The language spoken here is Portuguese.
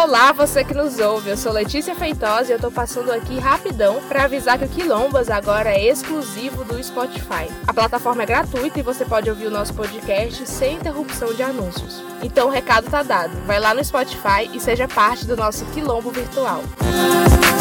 Olá, você que nos ouve. Eu sou Letícia Feitosa e eu tô passando aqui rapidão para avisar que o Quilombas agora é exclusivo do Spotify. A plataforma é gratuita e você pode ouvir o nosso podcast sem interrupção de anúncios. Então o recado tá dado. Vai lá no Spotify e seja parte do nosso Quilombo virtual. Música